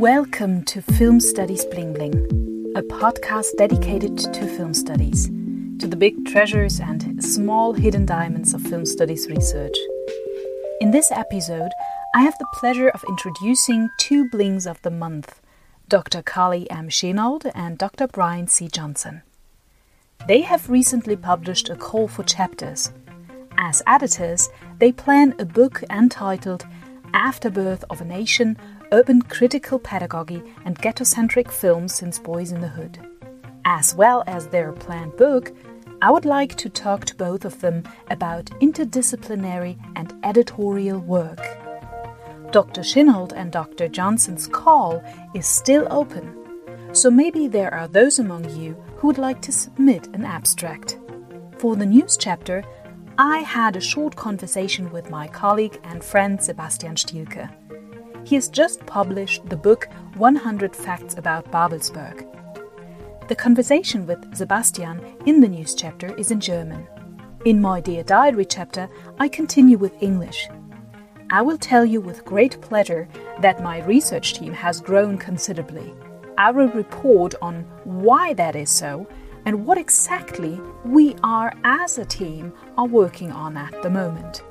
Welcome to Film Studies Bling Bling, a podcast dedicated to film studies, to the big treasures and small hidden diamonds of film studies research. In this episode, I have the pleasure of introducing two blings of the month Dr. Carley M. Shinault and Dr. Brian C. Johnson. They have recently published a call for chapters. As editors, they plan a book entitled Afterbirth of a Nation Urban Critical Pedagogy and Ghetto-Centric Films Since Boyz n the Hood. As well as their planned book, I would like to talk to both of them about interdisciplinary and editorial work. Dr. Shinault and Dr. Johnson's call is still open, so maybe there are those among you who would like to submit an abstract. For the news chapter, I had a short conversation with my colleague and friend Sebastian Stielke. He has just published the book 100 Facts About Babelsberg. The conversation with Sebastian in the news chapter is in German. In my Dear Diary chapter, I continue with English. I will tell you with great pleasure that my research team has grown considerably. I will report on why that is so and what exactly we are as a team are working on at the moment.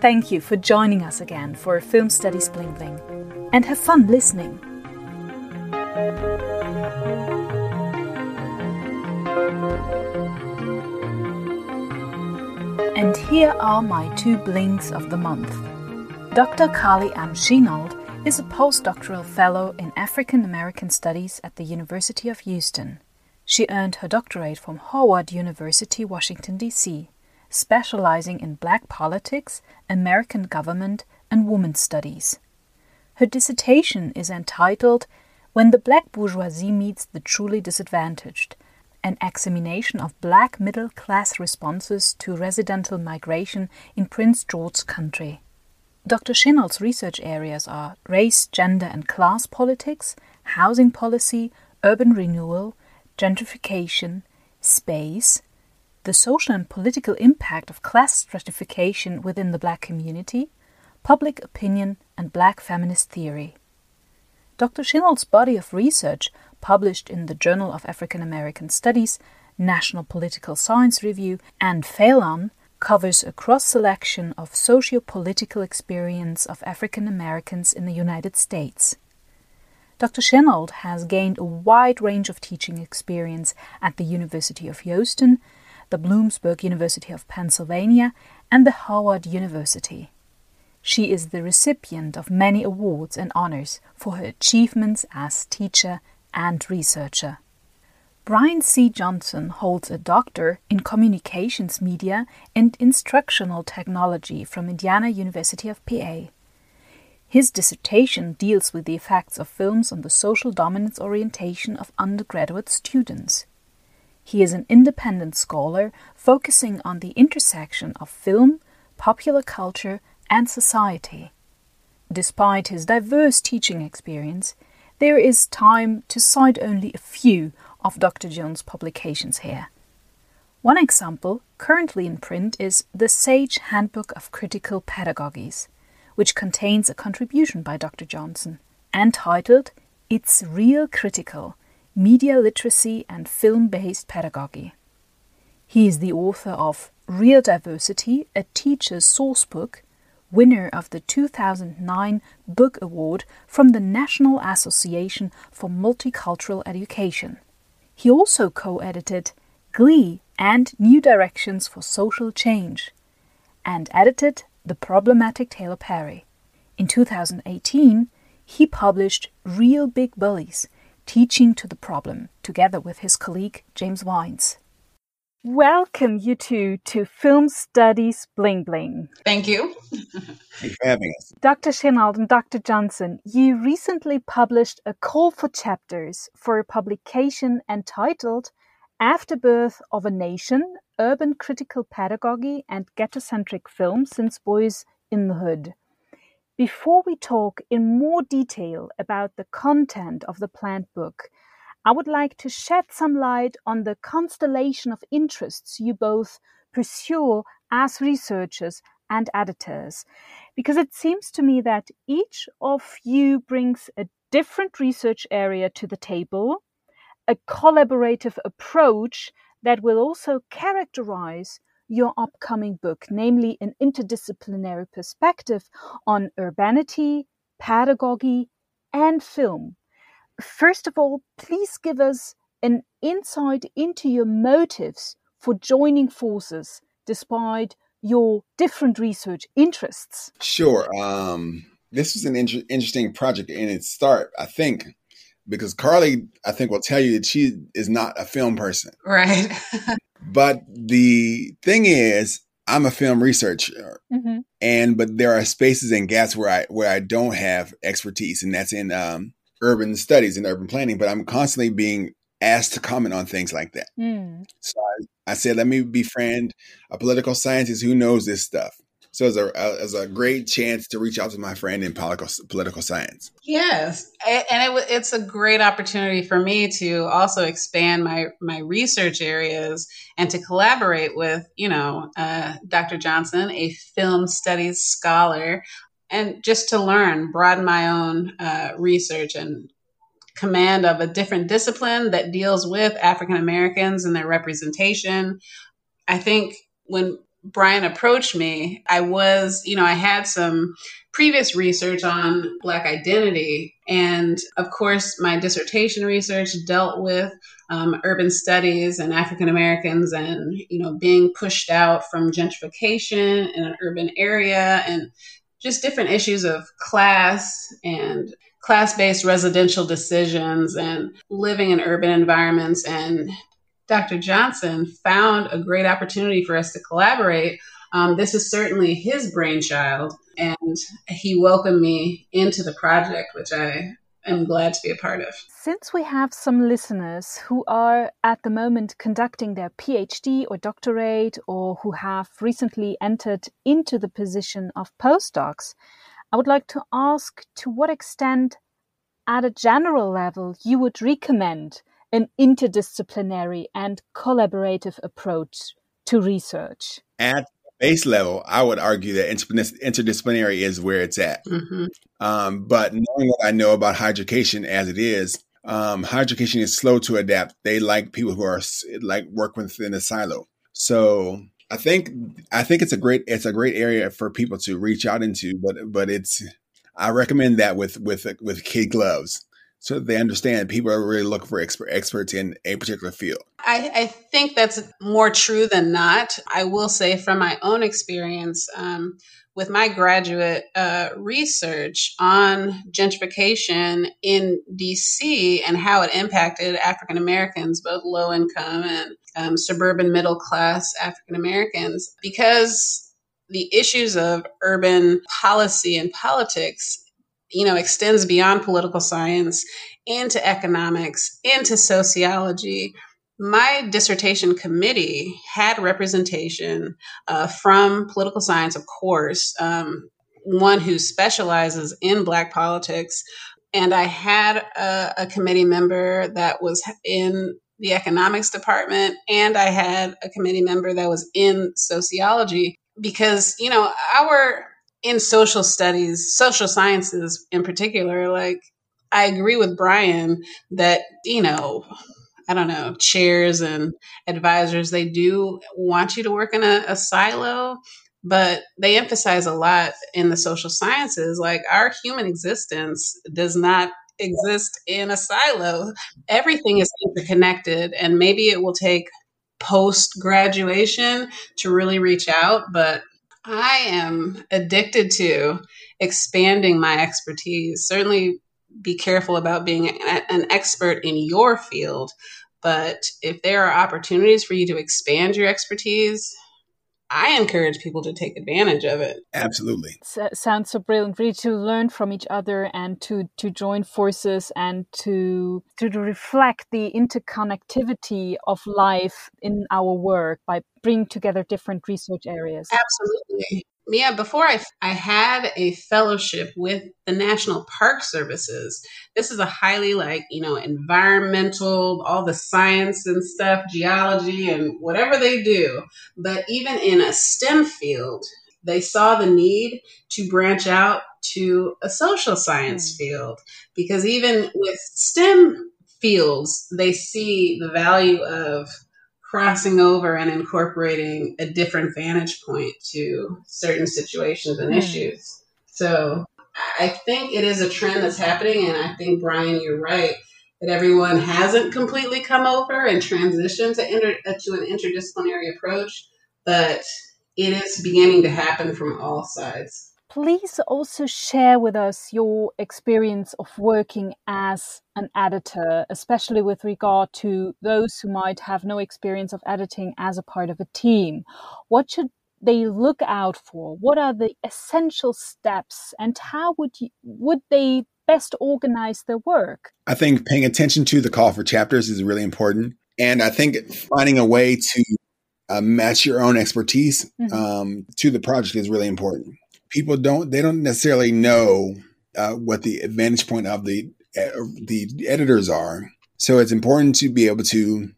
Thank you for joining us again for a Film Studies Bling Bling and have fun listening. And here are my two blings of the month. Dr. Carley M. Shinault is a postdoctoral fellow in African American Studies at the University of Houston. She earned her doctorate from Howard University, Washington, D.C specializing in black politics, American government, and women's studies. Her dissertation is entitled When the Black Bourgeoisie Meets the Truly Disadvantaged An Examination of Black Middle Class Responses to Residential Migration in Prince George's Country. Dr. Shinault's research areas are race, gender, and class politics, housing policy, urban renewal, gentrification, space, the social and political impact of class stratification within the black community, public opinion, and black feminist theory. Dr. Shinault's body of research, published in the Journal of African American Studies, National Political Science Review, and Phylon, covers a cross selection of socio political experience of African Americans in the United States. Dr. Shinault has gained a wide range of teaching experience at the University of Houston, the Bloomsburg University of Pennsylvania, and the Howard University. She is the recipient of many awards and honors for her achievements as teacher and researcher. Brian C. Johnson holds a doctor in communications media and instructional technology from Indiana University of PA. His dissertation deals with the effects of films on the social dominance orientation of undergraduate students. He is an independent scholar focusing on the intersection of film, popular culture, and society. Despite his diverse teaching experience, there is time to cite only a few of Dr. Jones' publications here. One example, currently in print, is The Sage Handbook of Critical Pedagogies, which contains a contribution by Dr. Johnson, entitled It's Real Critical Media Literacy and Film Based Pedagogy. He is the author of Real Diversity, a Teacher's Sourcebook, winner of the 2009 Book Award from the National Association for Multicultural Education. He also co edited Glee and New Directions for Social Change and edited The Problematic Tyler Perry. In 2018, he published Real Big Bullies teaching to the problem, together with his colleague James Wines. Welcome, you two, to Film Studies Bling Bling. Thank you. Thanks for having us. Dr. Shinault and Dr. Johnson, you recently published a call for chapters for a publication entitled Afterbirth of a Nation Urban Critical Pedagogy and Ghetto-Centric Film Since Boyz n the Hood. Before we talk in more detail about the content of the planned book, I would like to shed some light on the constellation of interests you both pursue as researchers and editors, because it seems to me that each of you brings a different research area to the table, a collaborative approach that will also characterize your upcoming book, namely an interdisciplinary perspective on urbanity, pedagogy, and film. First of all, please give us an insight into your motives for joining forces despite your different research interests. Sure. Um, this was an inter- interesting project in its start, I think, because Carley, I think, will tell you that she is not a film person. Right. but the thing is, I'm a film researcher, mm-hmm. and but there are spaces and gaps where I where I don't have expertise, and that's in um, urban studies and urban planning. But I'm constantly being asked to comment on things like that. Mm. So I, I, said, let me befriend a political scientist who knows this stuff. So it's a, as a great chance to reach out to my friend in political political science. Yes, and it, it's a great opportunity for me to also expand my my research areas and to collaborate with you know uh, Dr. Johnson, a film studies scholar, and just to learn, broaden my own uh, research and command of a different discipline that deals with African Americans and their representation. I think when Brian approached me, I was, you know, I had some previous research on Black identity. And of course, my dissertation research dealt with um, urban studies and African Americans and, you know, being pushed out from gentrification in an urban area and just different issues of class and class based residential decisions and living in urban environments. And Dr. Johnson found a great opportunity for us to collaborate. Um, this is certainly his brainchild, and he welcomed me into the project, which I am glad to be a part of. Since we have some listeners who are at the moment conducting their PhD or doctorate, or who have recently entered into the position of postdocs, I would like to ask to what extent, at a general level, you would recommend an interdisciplinary and collaborative approach to research. At base level, I would argue that interdisciplinary is where it's at. Mm-hmm. Um, but knowing what I know about higher education as it is, um, higher education is slow to adapt. They like people who are like work within a silo. So I think I think it's a great it's a great area for people to reach out into, but but it's I recommend that with with with kid gloves so they understand people are really looking for expert, experts in a particular field. I, I, think that's more true than not. I will say from my own experience um, with my graduate uh, research on gentrification in DC and how it impacted African Americans, both low income and um, suburban middle class African Americans, because the issues of urban policy and politics you know extends beyond political science into economics into sociology. My dissertation committee had representation uh, from political science of course um, one who specializes in black politics. And i had a, a committee member that was in the economics department and i had a committee member that was in sociology because you know our in social studies, social sciences in particular, like I agree with Brian that, you know, I don't know, chairs and advisors, they do want you to work in a, a silo, but they emphasize a lot in the social sciences. Like our human existence does not exist in a silo. Everything is interconnected, and maybe it will take post graduation to really reach out, but I am addicted to expanding my expertise. Certainly be careful about being an expert in your field, but if there are opportunities for you to expand your expertise, I encourage people to take advantage of it. Absolutely. So, sounds so brilliant. Really to learn from each other and to to join forces and to to reflect the interconnectivity of life in our work by bringing together different research areas. Absolutely yeah, before I, I had a fellowship with the National Park Services. This is a highly like, you know, environmental, all the science and stuff, geology and whatever they do. But even in a STEM field, they saw the need to branch out to a social science mm. field because even with STEM fields, they see the value of crossing over and incorporating a different vantage point to certain situations and mm. issues. So I think it is a trend that's happening, and I think Brian, you're right that everyone hasn't completely come over and transitioned to inter- uh, to an interdisciplinary approach, but it is beginning to happen from all sides. Please also share with us your experience of working as an editor, especially with regard to those who might have no experience of editing as a part of a team. What should they look out for? What are the essential steps, and how would you, would they best organize their work? I think paying attention to the call for chapters is really important, and I think finding a way to uh, match your own expertise mm-hmm. um, to the project is really important. People don't they don't necessarily know uh, what the advantage point of the uh, the editors are, so it's important to be able to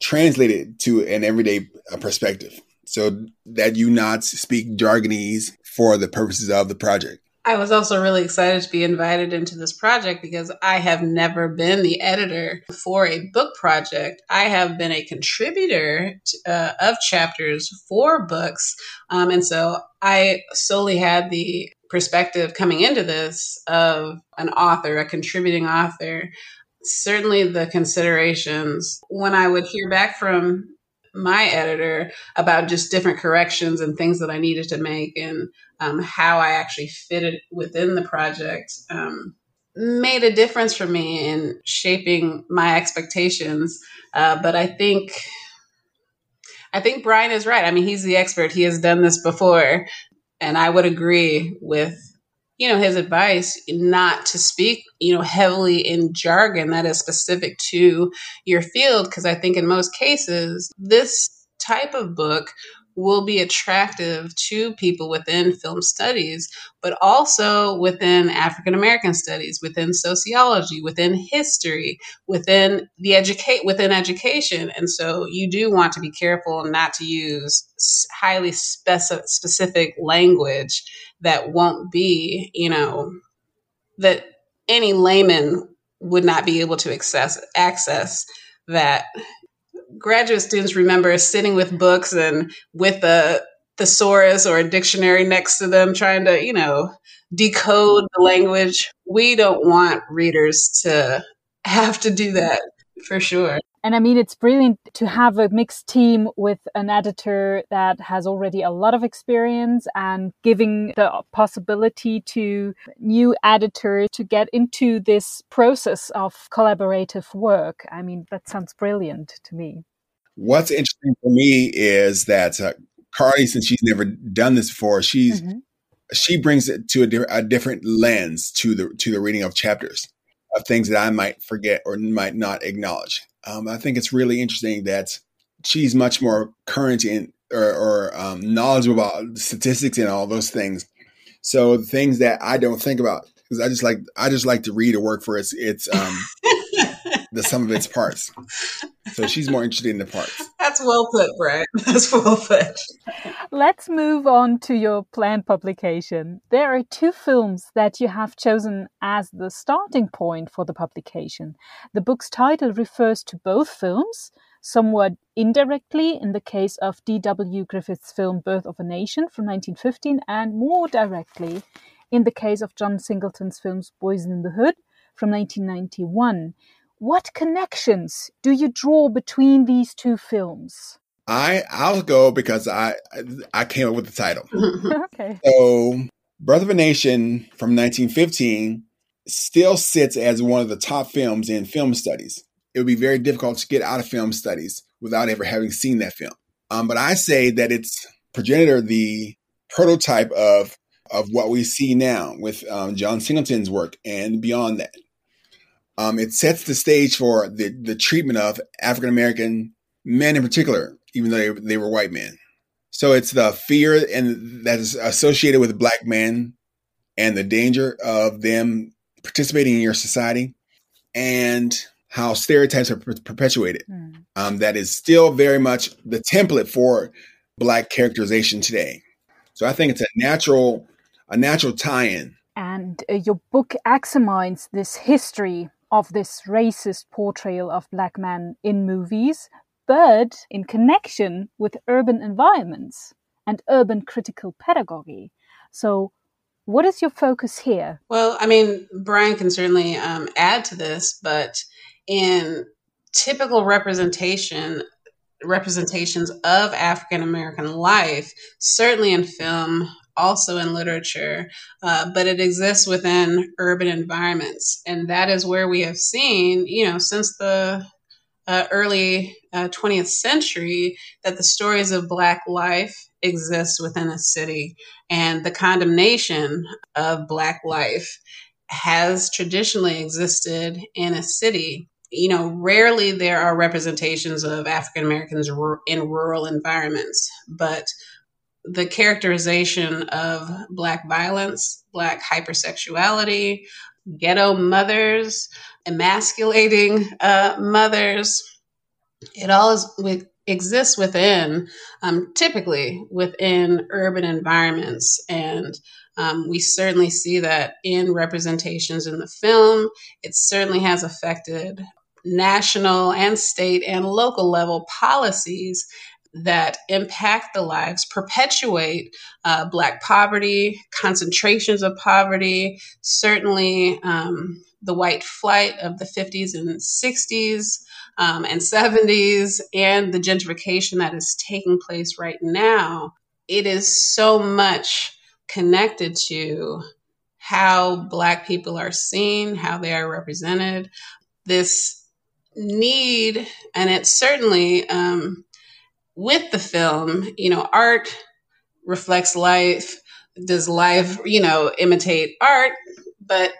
translate it to an everyday uh, perspective so that you not speak jargonese for the purposes of the project. I was also really excited to be invited into this project because I have never been the editor for a book project. I have been a contributor to, uh, of chapters for books. Um, and so I solely had the perspective coming into this of an author, a contributing author. Certainly, the considerations when I would hear back from my editor about just different corrections and things that I needed to make and um, how I actually fitted within the project um, made a difference for me in shaping my expectations. Uh, but I think I think Brian is right. I mean, he's the expert. He has done this before, and I would agree with you know his advice not to speak you know heavily in jargon that is specific to your field because i think in most cases this type of book will be attractive to people within film studies, but also within African American studies, within sociology, within history, within the educate within education. And so you do want to be careful not to use highly speci- specific language that won't be, you know, that any layman would not be able to access access that graduate students remember sitting with books and with a thesaurus or a dictionary next to them trying to, you know, decode the language. We don't want readers to have to do that for sure. And I mean, it's brilliant to have a mixed team with an editor that has already a lot of experience and giving the possibility to new editors to get into this process of collaborative work. I mean, that sounds brilliant to me. What's interesting for me is that uh, Carley, since she's never done this before, she's mm-hmm. she brings it to a, di- a, different lens to the to the reading of chapters of things that I might forget or might not acknowledge. Um, I think it's really interesting that she's much more current in or, or um, knowledgeable about statistics and all those things. So things that I don't think about because I just like I just like to read a work for its its um, the sum of its parts. So she's more interested in the parts. That's well put, Brett. That's well put. Let's move on to your planned publication. There are two films that you have chosen as the starting point for the publication. The book's title refers to both films, somewhat indirectly in the case of D.W. Griffith's film Birth of a Nation from 1915, and more directly in the case of John Singleton's films Boyz n the Hood from 1991. What connections do you draw between these two films? I I'll go because I I came up with the title. okay. So, Birth of a Nation from 1915 still sits as one of the top films in film studies. It would be very difficult to get out of film studies without ever having seen that film. Um, but I say that it's progenitor, the prototype of of what we see now with um, John Singleton's work and beyond that. Um, it sets the stage for the, the treatment of African American men in particular, even though they, they were white men. So it's the fear and that is associated with black men and the danger of them participating in your society and how stereotypes are per- perpetuated. Mm. Um, that is still very much the template for black characterization today. So I think it's a natural a natural tie-in. And uh, your book examines this history of this racist portrayal of black men in movies, but in connection with urban environments and urban critical pedagogy. So, what is your focus here? Well, I mean, Brian can certainly um, add to this, but in typical representation, representations of African American life, certainly in film, also in literature, uh, but it exists within urban environments. And that is where we have seen, you know, since the uh, early uh, 20th century, that the stories of Black life exist within a city. And the condemnation of Black life has traditionally existed in a city. You know, rarely there are representations of African Americans in rural environments, but the characterization of Black violence, Black hypersexuality, ghetto mothers, emasculating uh, mothers, it all is with, exists within, um, typically within urban environments. And um, we certainly see that in representations in the film. It certainly has affected national and state and local level policies that impact the lives, perpetuate uh, Black poverty, concentrations of poverty, certainly um, the white flight of the 50s and 60s um, and 70s, and the gentrification that is taking place right now. It is so much connected to how Black people are seen, how they are represented. This need, and it certainly um, with the film, you know, art reflects life. Does life, you know, imitate art? But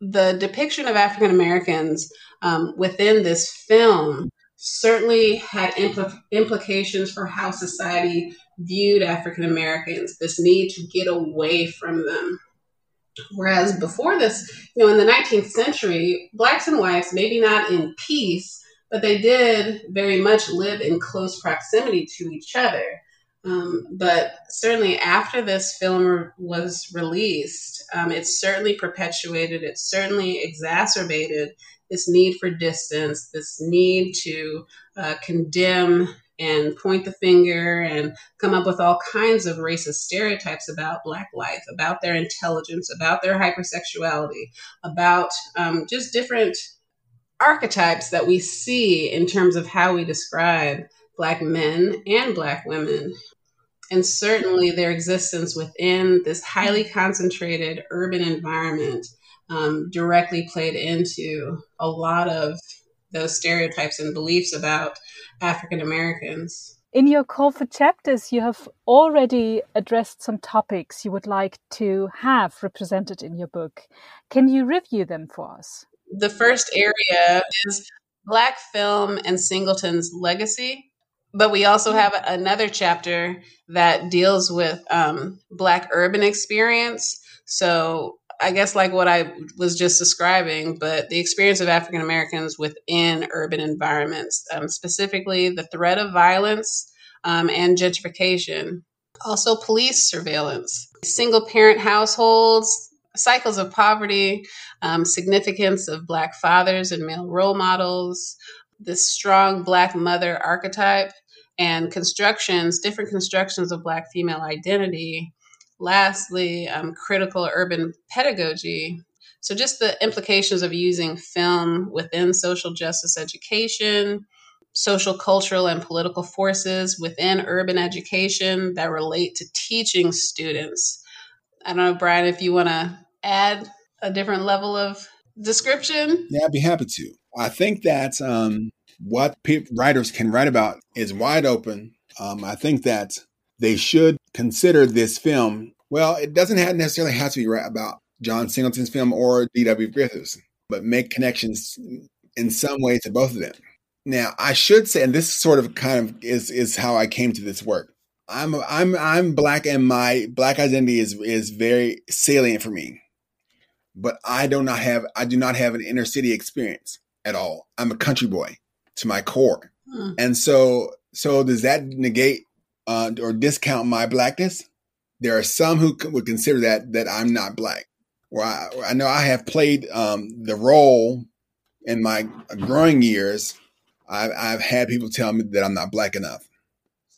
the depiction of African Americans um, within this film certainly had impl- implications for how society viewed African Americans, this need to get away from them. Whereas before this, you know, in the 19th century, blacks and whites, maybe not in peace, but they did very much live in close proximity to each other. Um, but certainly after this film was released, um, it certainly perpetuated, it certainly exacerbated this need for distance, this need to uh, condemn and point the finger and come up with all kinds of racist stereotypes about Black life, about their intelligence, about their hypersexuality, about um, just different archetypes that we see in terms of how we describe Black men and Black women. And certainly their existence within this highly concentrated urban environment um, directly played into a lot of those stereotypes and beliefs about African Americans. In your call for chapters, you have already addressed some topics you would like to have represented in your book. Can you review them for us? The first area is Black film and Singleton's legacy. But we also have another chapter that deals with um, Black urban experience. So I guess like what I was just describing, but the experience of African Americans within urban environments, um, specifically the threat of violence um, and gentrification. Also, police surveillance, single parent households, cycles of poverty, um, significance of Black fathers and male role models, this strong Black mother archetype, and constructions, different constructions of Black female identity. Lastly, um, critical urban pedagogy. So, just the implications of using film within social justice education, social, cultural, and political forces within urban education that relate to teaching students. I don't know, Brian, if you want to add a different level of description? Yeah, I'd be happy to. I think that um, what pe- writers can write about is wide open. Um, I think that they should consider this film. Well, it doesn't have necessarily have to be right about John Singleton's film or D.W. Griffiths, but make connections in some way to both of them. Now, I should say, and this sort of kind of is is how I came to this work. I'm I'm I'm black, and my black identity is is very salient for me but I do not have I do not have an inner city experience at all. I'm a country boy to my core, hmm. and so so does that negate uh, or discount my blackness? there are some who would consider that that I'm not black. Or I, I know I have played um, the role in my growing years. I've, I've had people tell me that I'm not black enough.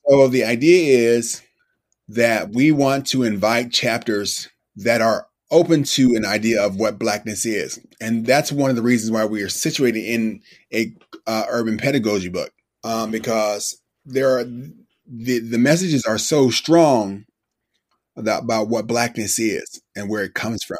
So the idea is that we want to invite chapters that are open to an idea of what blackness is, and that's one of the reasons why we are situated in a uh, urban pedagogy book um, because there are the the messages are so strong about, about what blackness is and where it comes from.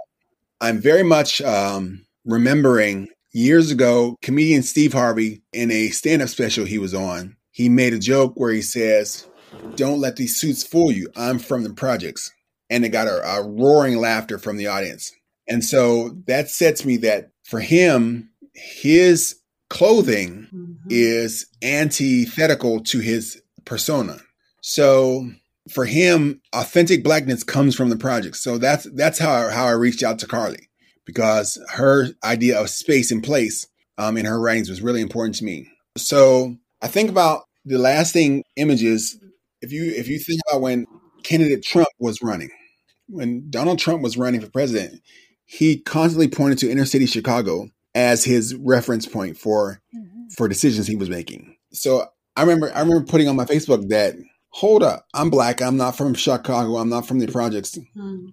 I'm very much um, remembering years ago, comedian Steve Harvey in a stand up special he was on, he made a joke where he says, Don't let these suits fool you. I'm from the projects. And it got a, a roaring laughter from the audience. And so that sets me that for him, his clothing mm-hmm. is antithetical to his persona. So for him, authentic blackness comes from the project. So that's that's how I, how I reached out to Carley because her idea of space and place um, in her writings was really important to me. So I think about the lasting images. If you if you think about when candidate Trump was running, when Donald Trump was running for president, he constantly pointed to inner city Chicago as his reference point for mm-hmm. for decisions he was making. So I remember I remember putting on my Facebook that hold up, I'm black, I'm not from Chicago, I'm not from the projects. Mm-hmm.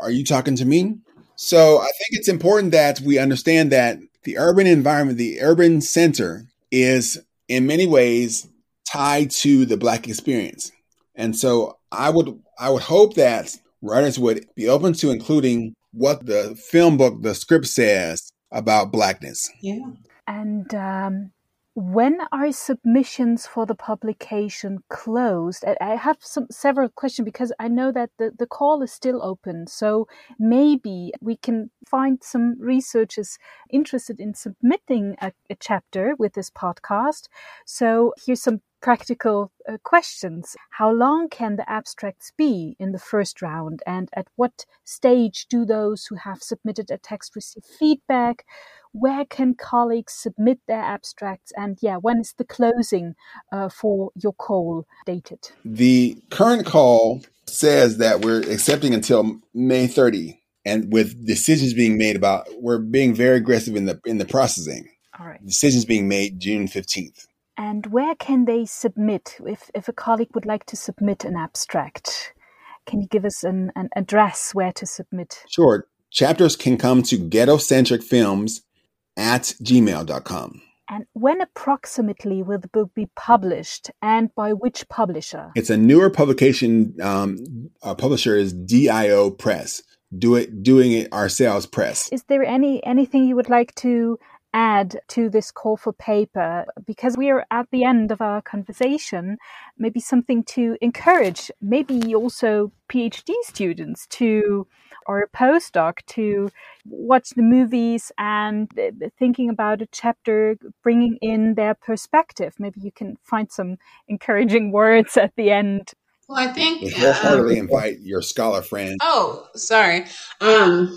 Are you talking to me? So I think it's important that we understand that the urban environment, the urban center is in many ways tied to the black experience. And so I would I would hope that writers would be open to including what the film book, the script says about blackness. Yeah. And um, when are submissions for the publication closed? I have some several questions because I know that the, the call is still open. So maybe we can find some researchers interested in submitting a, a chapter with this podcast. So here's some practical uh, questions. How long can the abstracts be in the first round? And at what stage do those who have submitted a text receive feedback? where can colleagues submit their abstracts? And yeah, when is the closing uh, for your call dated? The current call says that we're accepting until May 30, and with decisions being made about, we're being very aggressive in the in the processing. All right. Decisions being made June 15th. And where can they submit if, if a colleague would like to submit an abstract? Can you give us an, an address where to submit? Sure. Chapters can come to Ghettocentric Films at gmail.com. And when approximately will the book be published and by which publisher? It's a newer publication. Um, our publisher is DIO Press. Do it, doing it ourselves press. Is there any anything you would like to add to this call for paper because we are at the end of our conversation maybe something to encourage maybe also phd students to or a postdoc to watch the movies and thinking about a chapter, bringing in their perspective. Maybe you can find some encouraging words at the end. Well, I think we wholeheartedly um, invite your scholar friend. Oh, sorry. Um,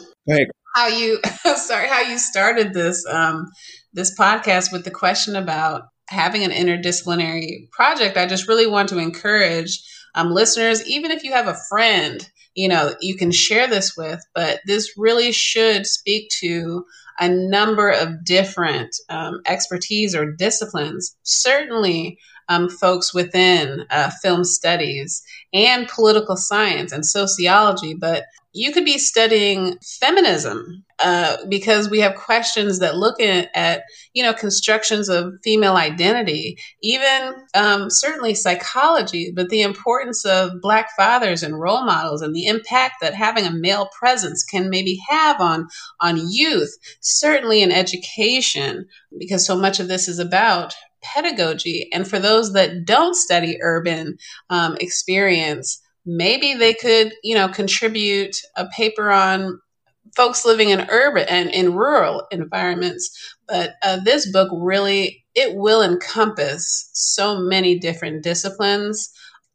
how you sorry how you started this um, this podcast with the question about having an interdisciplinary project. I just really want to encourage um, listeners, even if you have a friend you know you can share this with but this really should speak to a number of different um, expertise or disciplines certainly um, folks within uh, film studies and political science and sociology but you could be studying feminism uh, because we have questions that look at, at, you know constructions of female identity even um, certainly psychology but the importance of black fathers and role models and the impact that having a male presence can maybe have on on youth certainly in education because so much of this is about pedagogy and for those that don't study urban um, experience maybe they could, you know, contribute a paper on folks living in urban and in rural environments. But uh, this book really it will encompass so many different disciplines.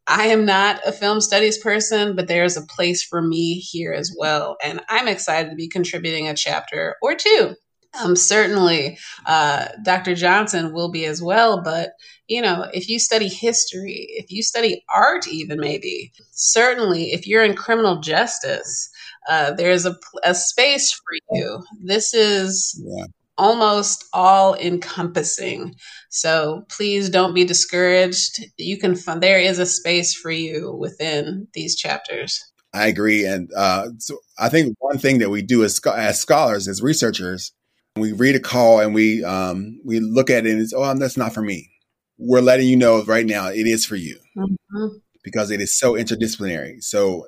I am not a film studies person, but there's a place for me here as well. And I'm excited to be contributing a chapter or two Um, certainly, uh, Dr. Johnson will be as well. But, you know, if you study history, if you study art, even maybe, certainly if you're in criminal justice, uh, there's a, a space for you. This is yeah. almost all encompassing. So please don't be discouraged. You can find, there is a space for you within these chapters. I agree. And uh, so I think one thing that we do as, as scholars, as researchers, we read a call and we um, we look at it and it's oh that's not for me. We're letting you know right now it is for you mm-hmm. because it is so interdisciplinary. So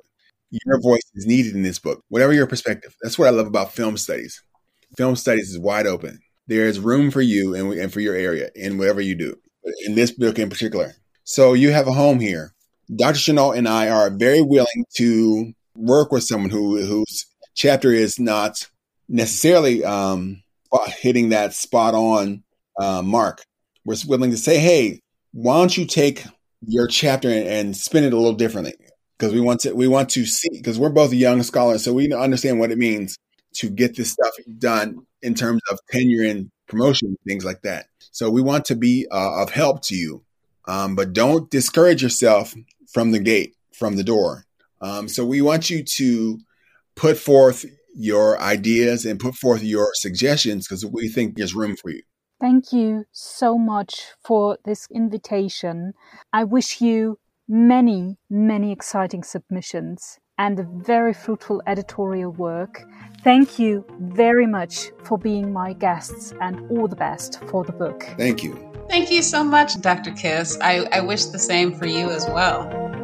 your voice is needed in this book, whatever your perspective. That's what I love about film studies. Film studies is wide open. There is room for you and, and for your area in whatever you do. In this book in particular. So you have a home here. Dr. Shinault and I are very willing to work with someone who whose chapter is not necessarily um, hitting that spot on uh, mark. We're willing to say, hey, why don't you take your chapter and, and spin it a little differently? Because we want to we want to see because we're both young scholars, so we understand what it means to get this stuff done in terms of tenure and promotion, things like that. So we want to be uh, of help to you, um, but don't discourage yourself from the gate, from the door. Um, so we want you to put forth your ideas and put forth your suggestions because we think there's room for you. Thank you so much for this invitation. I wish you many, many exciting submissions and a very fruitful editorial work. Thank you very much for being my guests and all the best for the book. Thank you. Thank you so much, Dr. Kiss. I, I wish the same for you as well.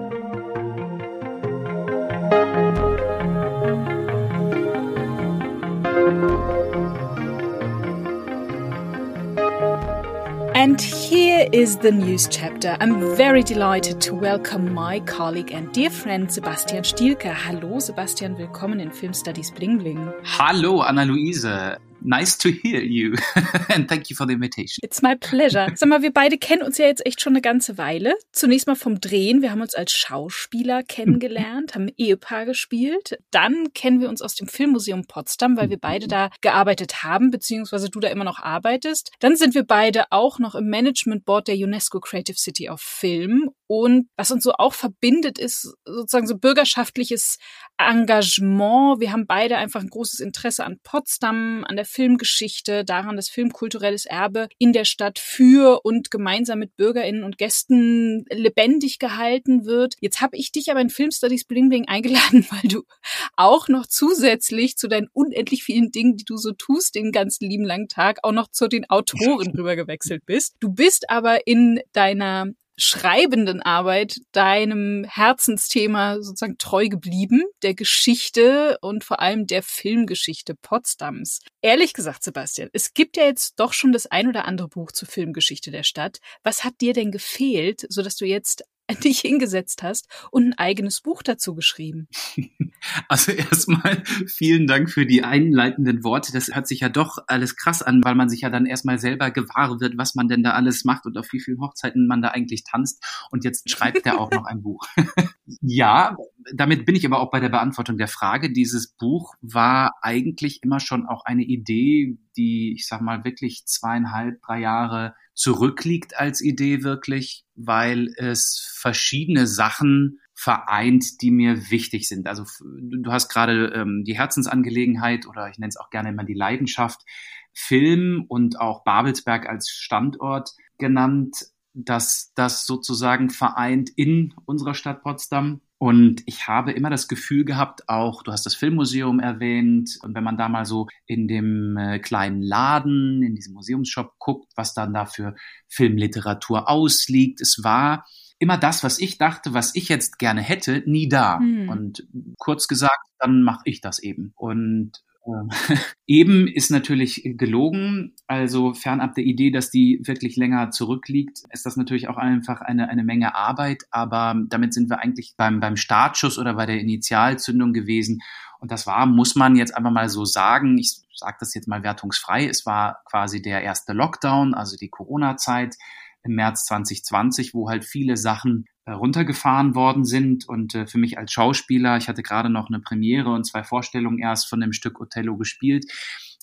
And here is the news chapter. I'm very delighted to welcome my colleague and dear friend Sebastian Stielke. Hallo Sebastian, willkommen in Film Studies Bling Bling. Hallo Anna-Luise. Nice to hear you and thank you for the invitation. It's my pleasure. Sag mal, wir beide kennen uns ja jetzt echt schon eine ganze Weile. Zunächst mal vom Drehen. Wir haben uns als Schauspieler kennengelernt, haben Ehepaar gespielt. Dann kennen wir uns aus dem Filmmuseum Potsdam, weil wir beide da gearbeitet haben, beziehungsweise du da immer noch arbeitest. Dann sind wir beide auch noch im Management Board der UNESCO Creative City of Film. Und was uns so auch verbindet, ist sozusagen so bürgerschaftliches Engagement. Wir haben beide einfach ein großes Interesse an Potsdam, an der Filmgeschichte, daran, dass filmkulturelles Erbe in der Stadt für und gemeinsam mit Bürgerinnen und Gästen lebendig gehalten wird. Jetzt habe ich dich aber in Filmstudies Bling Bling eingeladen, weil du auch noch zusätzlich zu deinen unendlich vielen Dingen, die du so tust, den ganzen lieben langen Tag, auch noch zu den Autoren rübergewechselt bist. Du bist aber in deiner schreibenden Arbeit deinem Herzensthema sozusagen treu geblieben, der Geschichte und vor allem der Filmgeschichte Potsdams. Ehrlich gesagt, Sebastian, es gibt ja jetzt doch schon das ein oder andere Buch zur Filmgeschichte der Stadt. Was hat dir denn gefehlt, sodass du jetzt dich hingesetzt hast und ein eigenes Buch dazu geschrieben. Also erstmal vielen Dank für die einleitenden Worte. Das hört sich ja doch alles krass an, weil man sich ja dann erstmal selber gewahr wird, was man denn da alles macht und auf wie vielen Hochzeiten man da eigentlich tanzt. Und jetzt schreibt er auch noch ein Buch. ja, damit bin ich aber auch bei der Beantwortung der Frage. Dieses Buch war eigentlich immer schon auch eine Idee, die, ich sag mal, wirklich zweieinhalb, drei Jahre zurückliegt als Idee wirklich, weil es verschiedene Sachen vereint, die mir wichtig sind. Also du hast gerade ähm, die Herzensangelegenheit oder ich nenne es auch gerne immer die Leidenschaft, Film und auch Babelsberg als Standort genannt, dass das sozusagen vereint in unserer Stadt Potsdam. Und ich habe immer das Gefühl gehabt, auch du hast das Filmmuseum erwähnt, und wenn man da mal so in dem äh, kleinen Laden, in diesem Museumsshop guckt, was dann da für Filmliteratur ausliegt, es war immer das, was ich dachte, was ich jetzt gerne hätte, nie da. Hm. Und kurz gesagt, dann mache ich das eben. Und eben ist natürlich gelogen. Also fernab der Idee, dass die wirklich länger zurückliegt, ist das natürlich auch einfach eine, eine Menge Arbeit. Aber damit sind wir eigentlich beim, beim Startschuss oder bei der Initialzündung gewesen. Und das war, muss man jetzt einfach mal so sagen, ich sage das jetzt mal wertungsfrei, es war quasi der erste Lockdown, also die Corona-Zeit im März 2020, wo halt viele Sachen äh, runtergefahren worden sind. Und äh, für mich als Schauspieler, ich hatte gerade noch eine Premiere und zwei Vorstellungen erst von dem Stück Othello gespielt,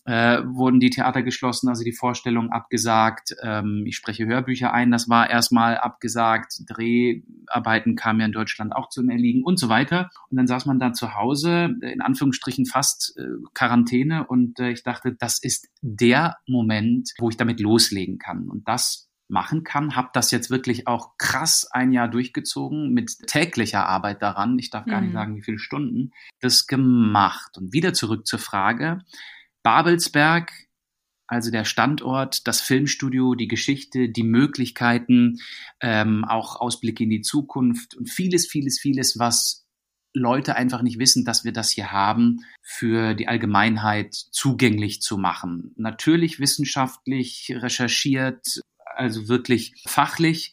äh, wurden die Theater geschlossen, also die Vorstellung abgesagt. Ähm, ich spreche Hörbücher ein, das war erstmal abgesagt. Dreharbeiten kamen ja in Deutschland auch zum Erliegen und so weiter. Und dann saß man da zu Hause, in Anführungsstrichen fast äh, Quarantäne und äh, ich dachte, das ist der Moment, wo ich damit loslegen kann. Und das machen kann. Habe das jetzt wirklich auch krass ein Jahr durchgezogen mit täglicher Arbeit daran. Ich darf gar mhm. nicht sagen, wie viele Stunden das gemacht. Und wieder zurück zur Frage. Babelsberg, also der Standort, das Filmstudio, die Geschichte, die Möglichkeiten, ähm, auch Ausblicke in die Zukunft und vieles, vieles, vieles, was Leute einfach nicht wissen, dass wir das hier haben, für die Allgemeinheit zugänglich zu machen. Natürlich wissenschaftlich recherchiert, also wirklich fachlich,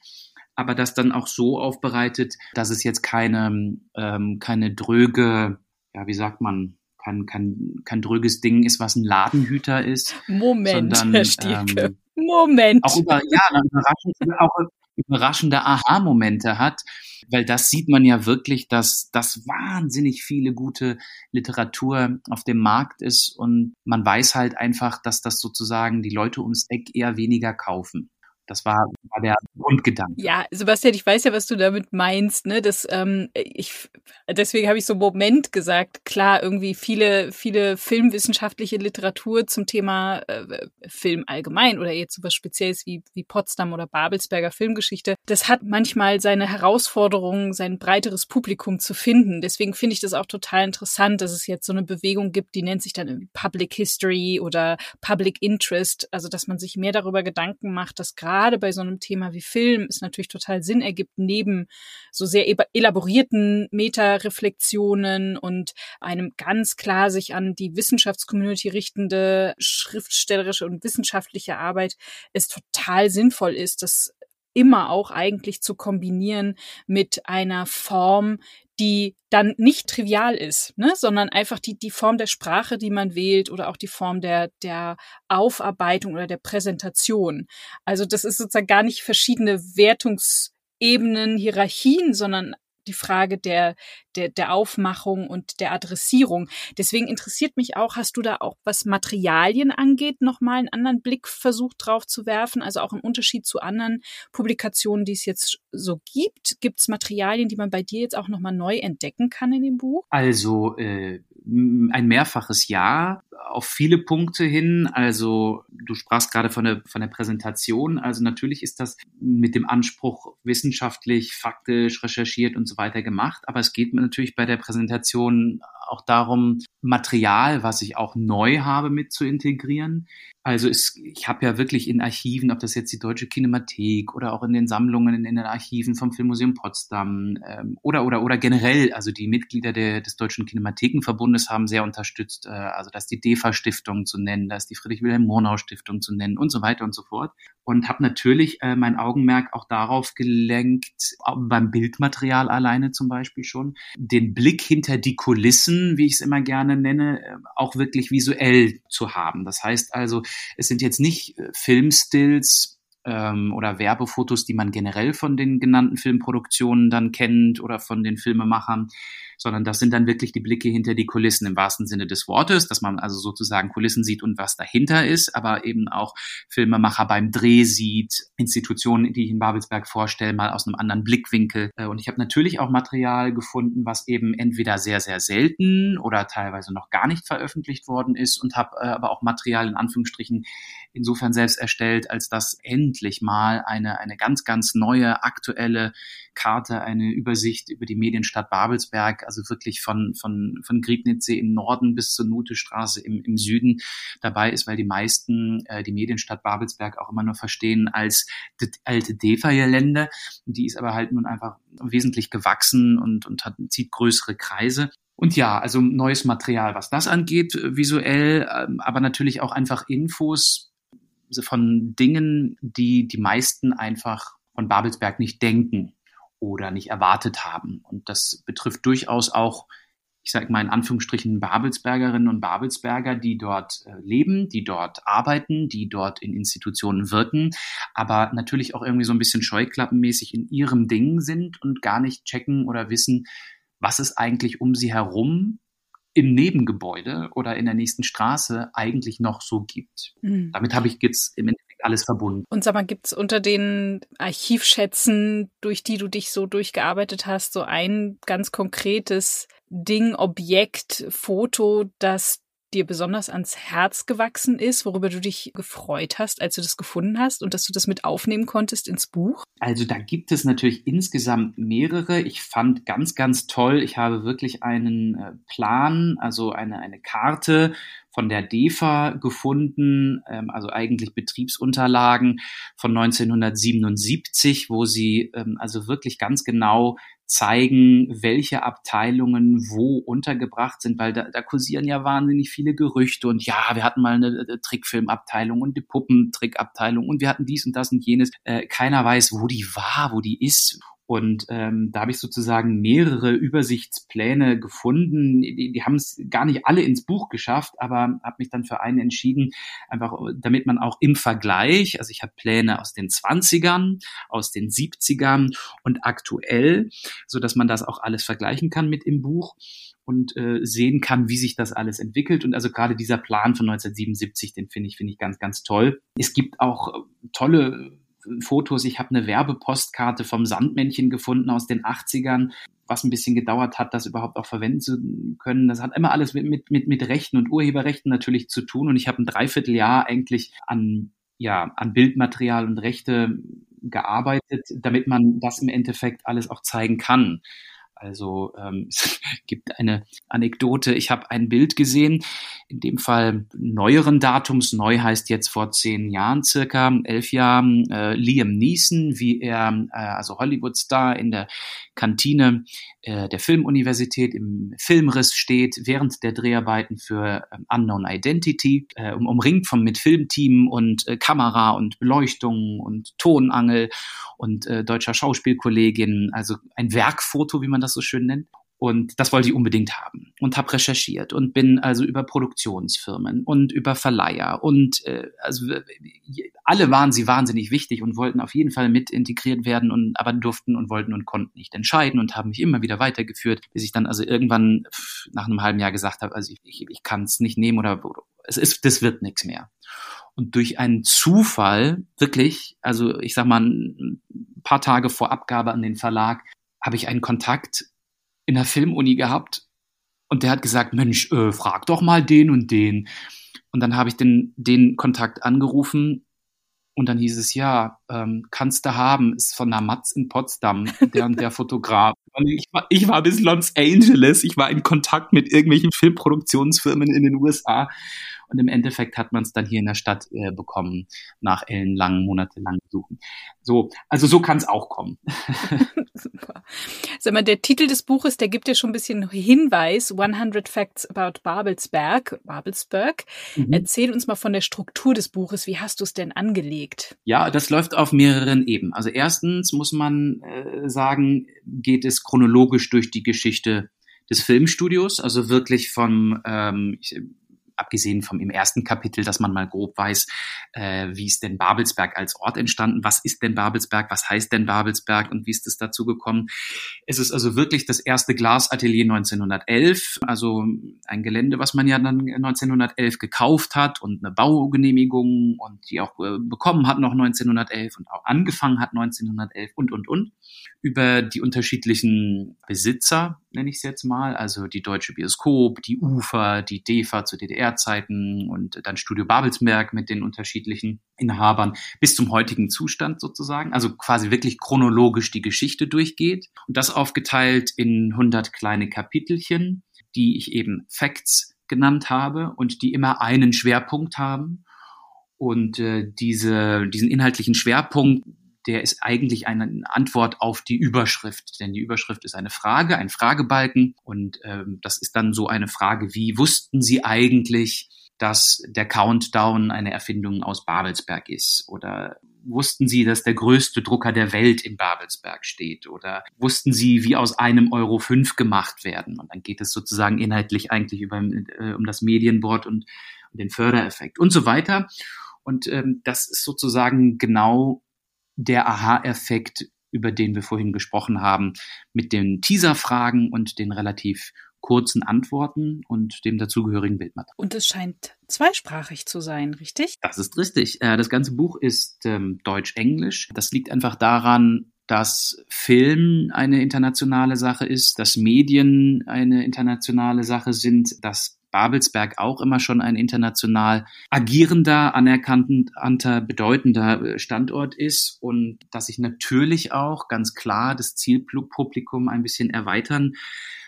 aber das dann auch so aufbereitet, dass es jetzt keine, ähm, keine dröge, ja, wie sagt man, kein, kein, kein dröges Ding ist, was ein Ladenhüter ist. Moment, sondern, Herr Stiefke. Ähm, Moment. Auch, über, ja, überraschende, auch überraschende Aha-Momente hat, weil das sieht man ja wirklich, dass das wahnsinnig viele gute Literatur auf dem Markt ist und man weiß halt einfach, dass das sozusagen die Leute ums Eck eher weniger kaufen. Das war, war der Grundgedanke. Ja, Sebastian, ich weiß ja, was du damit meinst. Ne? Das, ähm, ich, deswegen habe ich so Moment gesagt. Klar, irgendwie viele, viele filmwissenschaftliche Literatur zum Thema äh, Film allgemein oder jetzt so was Spezielles wie, wie Potsdam oder Babelsberger Filmgeschichte. Das hat manchmal seine Herausforderungen, sein breiteres Publikum zu finden. Deswegen finde ich das auch total interessant, dass es jetzt so eine Bewegung gibt, die nennt sich dann Public History oder Public Interest. Also, dass man sich mehr darüber Gedanken macht, dass gerade gerade bei so einem Thema wie Film es natürlich total Sinn ergibt, neben so sehr elaborierten Meta-Reflexionen und einem ganz klar sich an die Wissenschaftscommunity richtende schriftstellerische und wissenschaftliche Arbeit es total sinnvoll ist, das immer auch eigentlich zu kombinieren mit einer Form, die dann nicht trivial ist, ne, sondern einfach die, die Form der Sprache, die man wählt oder auch die Form der, der Aufarbeitung oder der Präsentation. Also das ist sozusagen gar nicht verschiedene Wertungsebenen, Hierarchien, sondern die Frage der, der, der Aufmachung und der Adressierung. Deswegen interessiert mich auch, hast du da auch, was Materialien angeht, nochmal einen anderen Blick versucht drauf zu werfen? Also auch im Unterschied zu anderen Publikationen, die es jetzt so gibt. Gibt es Materialien, die man bei dir jetzt auch nochmal neu entdecken kann in dem Buch? Also äh, ein mehrfaches Ja auf viele Punkte hin. Also du sprachst gerade von der, von der Präsentation. Also natürlich ist das mit dem Anspruch wissenschaftlich, faktisch, recherchiert und so weiter gemacht. Aber es geht natürlich bei der Präsentation auch darum, Material, was ich auch neu habe, mit zu integrieren. Also es, ich habe ja wirklich in Archiven, ob das jetzt die Deutsche Kinemathek oder auch in den Sammlungen in, den Archiven vom Filmmuseum Potsdam ähm, oder oder oder generell, also die Mitglieder der, des Deutschen Kinemathekenverbundes haben sehr unterstützt. Äh, also da die DEFA Stiftung zu nennen, da die Friedrich Wilhelm Murnau Stiftung zu nennen und so weiter und so fort. Und habe natürlich äh, mein Augenmerk auch darauf gelenkt, beim Bildmaterial alleine zum Beispiel schon, den Blick hinter die Kulissen, wie ich es immer gerne nenne, äh, auch wirklich visuell zu haben. Das heißt also es sind jetzt nicht Filmstills ähm, oder Werbefotos, die man generell von den genannten Filmproduktionen dann kennt oder von den Filmemachern, sondern das sind dann wirklich die Blicke hinter die Kulissen im wahrsten Sinne des Wortes, dass man also sozusagen Kulissen sieht und was dahinter ist, aber eben auch Filmemacher beim Dreh sieht, Institutionen, die ich in Babelsberg vorstelle, mal aus einem anderen Blickwinkel. Äh, und ich habe natürlich auch Material gefunden, was eben entweder sehr, sehr selten oder teilweise noch gar nicht veröffentlicht worden ist und habe äh, aber auch Material in Anführungsstrichen insofern selbst erstellt, als dass endlich mal eine, eine ganz, ganz neue, aktuelle Karte, eine Übersicht über die Medienstadt Babelsberg, also wirklich von, von, von Griebnitzsee im Norden bis zur Nutestraße im, im Süden dabei ist, weil die meisten äh, die Medienstadt Babelsberg auch immer nur verstehen als das alte Defa-Gelände. Die ist aber halt nun einfach wesentlich gewachsen und, und hat, zieht größere Kreise. Und ja, also neues Material, was das angeht, visuell, ähm, aber natürlich auch einfach Infos von Dingen, die die meisten einfach von Babelsberg nicht denken oder nicht erwartet haben. Und das betrifft durchaus auch, ich sage mal in Anführungsstrichen, Babelsbergerinnen und Babelsberger, die dort äh, leben, die dort arbeiten, die dort in Institutionen wirken, aber natürlich auch irgendwie so ein bisschen scheuklappenmäßig in ihrem Ding sind und gar nicht checken oder wissen, was ist eigentlich um sie herum im Nebengebäude oder in der nächsten Straße eigentlich noch so gibt. Mhm. Damit habe ich jetzt im Endeffekt alles verbunden. Und sag mal, gibt es unter den Archivschätzen, durch die du dich so durchgearbeitet hast, so ein ganz konkretes Ding, Objekt, Foto, das dir besonders ans Herz gewachsen ist, worüber du dich gefreut hast, als du das gefunden hast und dass du das mit aufnehmen konntest ins Buch? Also da gibt es natürlich insgesamt mehrere. Ich fand ganz, ganz toll, ich habe wirklich einen äh, Plan, also eine, eine Karte von der DEFA gefunden, ähm, also eigentlich Betriebsunterlagen von 1977, wo sie ähm, also wirklich ganz genau zeigen, welche Abteilungen wo untergebracht sind, weil da, da kursieren ja wahnsinnig viele Gerüchte und ja, wir hatten mal eine, Trickfilmabteilung und die Puppentrickabteilung und wir hatten dies und das und jenes. Äh, keiner weiß, wo die war, wo die ist. Und ähm, da habe ich sozusagen mehrere Übersichtspläne gefunden. Die, die haben es gar nicht alle ins Buch geschafft, aber habe mich dann für einen entschieden, einfach damit man auch im Vergleich, also ich habe Pläne aus den 20ern, aus den 70ern und aktuell, so dass man das auch alles vergleichen kann mit im Buch und äh, sehen kann, wie sich das alles entwickelt. Und also gerade dieser Plan von 1977, den finde ich, finde ich ganz, ganz toll. Es gibt auch tolle Fotos. Ich habe eine Werbepostkarte vom Sandmännchen gefunden aus den 80ern, was ein bisschen gedauert hat, das überhaupt auch verwenden zu können. Das hat immer alles mit, mit, mit Rechten und Urheberrechten natürlich zu tun. Und ich habe ein Dreivierteljahr eigentlich an, ja, an Bildmaterial und Rechte gearbeitet, damit man das im Endeffekt alles auch zeigen kann. Also ähm, es gibt eine Anekdote. Ich habe ein Bild gesehen, in dem Fall neueren Datums. Neu heißt jetzt vor zehn Jahren circa, elf Jahren. Äh, Liam Neeson, wie er, äh, also Hollywood-Star in der Kantine der Filmuniversität im Filmriss steht, während der Dreharbeiten für äh, Unknown Identity, äh, um, umringt vom mit Filmteam und äh, Kamera und Beleuchtung und Tonangel und äh, deutscher Schauspielkollegin. Also ein Werkfoto, wie man das so schön nennt. Und das wollte ich unbedingt haben und habe recherchiert und bin also über Produktionsfirmen und über Verleiher und äh, also alle waren sie wahnsinnig wichtig und wollten auf jeden Fall mit integriert werden und aber durften und wollten und konnten nicht entscheiden und haben mich immer wieder weitergeführt, bis ich dann also irgendwann nach einem halben Jahr gesagt habe, also ich, ich, ich kann es nicht nehmen oder es ist, das wird nichts mehr. Und durch einen Zufall, wirklich, also ich sag mal, ein paar Tage vor Abgabe an den Verlag, habe ich einen Kontakt in der Filmuni gehabt und der hat gesagt, Mensch, äh, frag doch mal den und den. Und dann habe ich den, den Kontakt angerufen und dann hieß es, ja, ähm, kannst du haben, ist von der Matz in Potsdam, der und der Fotograf. Und ich war, ich war bis Los Angeles, ich war in Kontakt mit irgendwelchen Filmproduktionsfirmen in den USA und im Endeffekt hat man es dann hier in der Stadt äh, bekommen, nach ellenlangen, monatelangen Suchen. So, also so kann es auch kommen. Super. Sag mal, der Titel des Buches, der gibt ja schon ein bisschen Hinweis. 100 Facts about Babelsberg. Babelsberg. Mhm. Erzähl uns mal von der Struktur des Buches. Wie hast du es denn angelegt? Ja, das läuft auf mehreren Ebenen. Also erstens muss man äh, sagen, geht es chronologisch durch die Geschichte des Filmstudios, also wirklich vom, ähm, ich, abgesehen vom im ersten Kapitel, dass man mal grob weiß, äh, wie ist denn Babelsberg als Ort entstanden, was ist denn Babelsberg, was heißt denn Babelsberg und wie ist es dazu gekommen. Es ist also wirklich das erste Glasatelier 1911, also ein Gelände, was man ja dann 1911 gekauft hat und eine Baugenehmigung und die auch äh, bekommen hat noch 1911 und auch angefangen hat 1911 und, und, und. Über die unterschiedlichen Besitzer, nenne ich es jetzt mal, also die Deutsche Bioskop, die UFA, die DEFA zu DDR-Zeiten und dann Studio Babelsberg mit den unterschiedlichen Inhabern bis zum heutigen Zustand sozusagen, also quasi wirklich chronologisch die Geschichte durchgeht und das aufgeteilt in 100 kleine Kapitelchen, die ich eben Facts genannt habe und die immer einen Schwerpunkt haben. Und äh, diese, diesen inhaltlichen Schwerpunkt der ist eigentlich eine Antwort auf die Überschrift. Denn die Überschrift ist eine Frage, ein Fragebalken. Und ähm, das ist dann so eine Frage wie, wussten Sie eigentlich, dass der Countdown eine Erfindung aus Babelsberg ist? Oder wussten Sie, dass der größte Drucker der Welt in Babelsberg steht? Oder wussten Sie, wie aus einem Euro fünf gemacht werden? Und dann geht es sozusagen inhaltlich eigentlich über, äh, um das Medienboard und, den Fördereffekt und so weiter. Und ähm, das ist sozusagen genau der Aha-Effekt, über den wir vorhin gesprochen haben, mit den Teaser-Fragen und den relativ kurzen Antworten und dem dazugehörigen Bildmaterial. Und es scheint zweisprachig zu sein, richtig? Das ist richtig. Äh, das ganze Buch ist ähm, Deutsch-Englisch. Das liegt einfach daran, dass Film eine internationale Sache ist, dass Medien eine internationale Sache sind, dass Babelsberg auch immer schon ein international agierender, anerkannter, bedeutender äh, Standort ist und dass ich natürlich auch ganz klar das Zielpublikum ein bisschen erweitern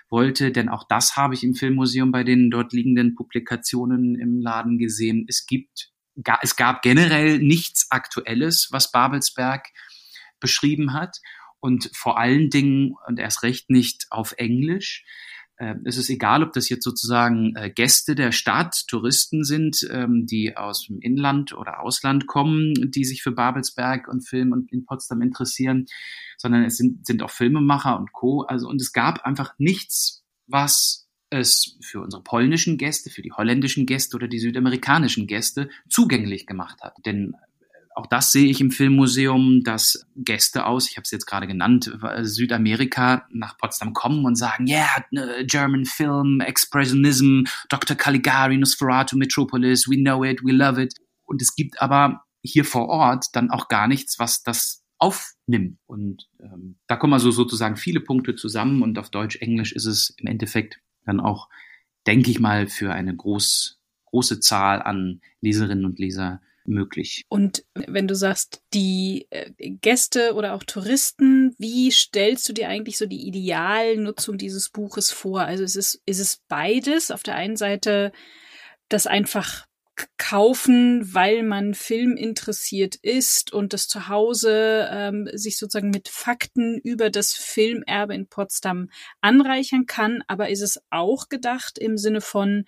wollte, denn auch das habe ich im Filmmuseum bei den dort liegenden Publikationen im Laden gesehen. Es gibt, es gab generell nichts Aktuelles, was Babelsberg beschrieben hat und vor allen Dingen und erst recht nicht auf Englisch. Ähm, es ist egal, ob das jetzt sozusagen äh, Gäste der Stadt, Touristen sind, ähm, die aus dem Inland oder Ausland kommen, die sich für Babelsberg und Film und in Potsdam interessieren, sondern es sind, sind auch Filmemacher und Co. Also, und es gab einfach nichts, was es für unsere polnischen Gäste, für die holländischen Gäste oder die südamerikanischen Gäste zugänglich gemacht hat. Denn auch das sehe ich im Filmmuseum, dass Gäste aus, ich habe es jetzt gerade genannt, Südamerika nach Potsdam kommen und sagen, yeah, German Film, Expressionism, Dr. Caligari, Nosferatu, Metropolis, we know it, we love it. Und es gibt aber hier vor Ort dann auch gar nichts, was das aufnimmt. Und ähm, da kommen also sozusagen viele Punkte zusammen und auf Deutsch, Englisch ist es im Endeffekt dann auch, denke ich mal, für eine groß, große Zahl an Leserinnen und Leser möglich. Und wenn du sagst, die äh, Gäste oder auch Touristen, wie stellst du dir eigentlich so die Idealnutzung dieses Buches vor? Also ist es, ist es beides? Auf der einen Seite das einfach kaufen, weil man Film interessiert ist und das zu Hause ähm, sich sozusagen mit Fakten über das Filmerbe in Potsdam anreichern kann. Aber ist es auch gedacht im Sinne von,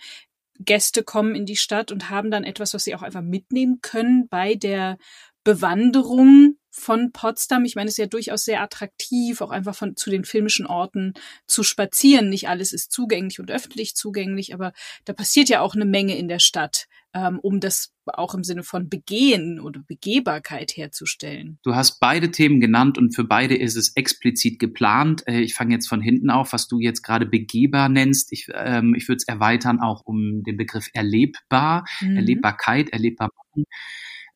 Gäste kommen in die Stadt und haben dann etwas, was sie auch einfach mitnehmen können bei der Bewanderung von Potsdam. Ich meine, es ist ja durchaus sehr attraktiv, auch einfach von zu den filmischen Orten zu spazieren. Nicht alles ist zugänglich und öffentlich zugänglich, aber da passiert ja auch eine Menge in der Stadt, ähm, um das auch im Sinne von Begehen oder Begehbarkeit herzustellen. Du hast beide Themen genannt und für beide ist es explizit geplant. Äh, ich fange jetzt von hinten auf, was du jetzt gerade begehbar nennst. Ich, ähm, ich würde es erweitern auch um den Begriff erlebbar, mhm. Erlebbarkeit, erlebbar machen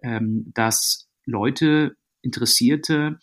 ähm, dass Leute, Interessierte,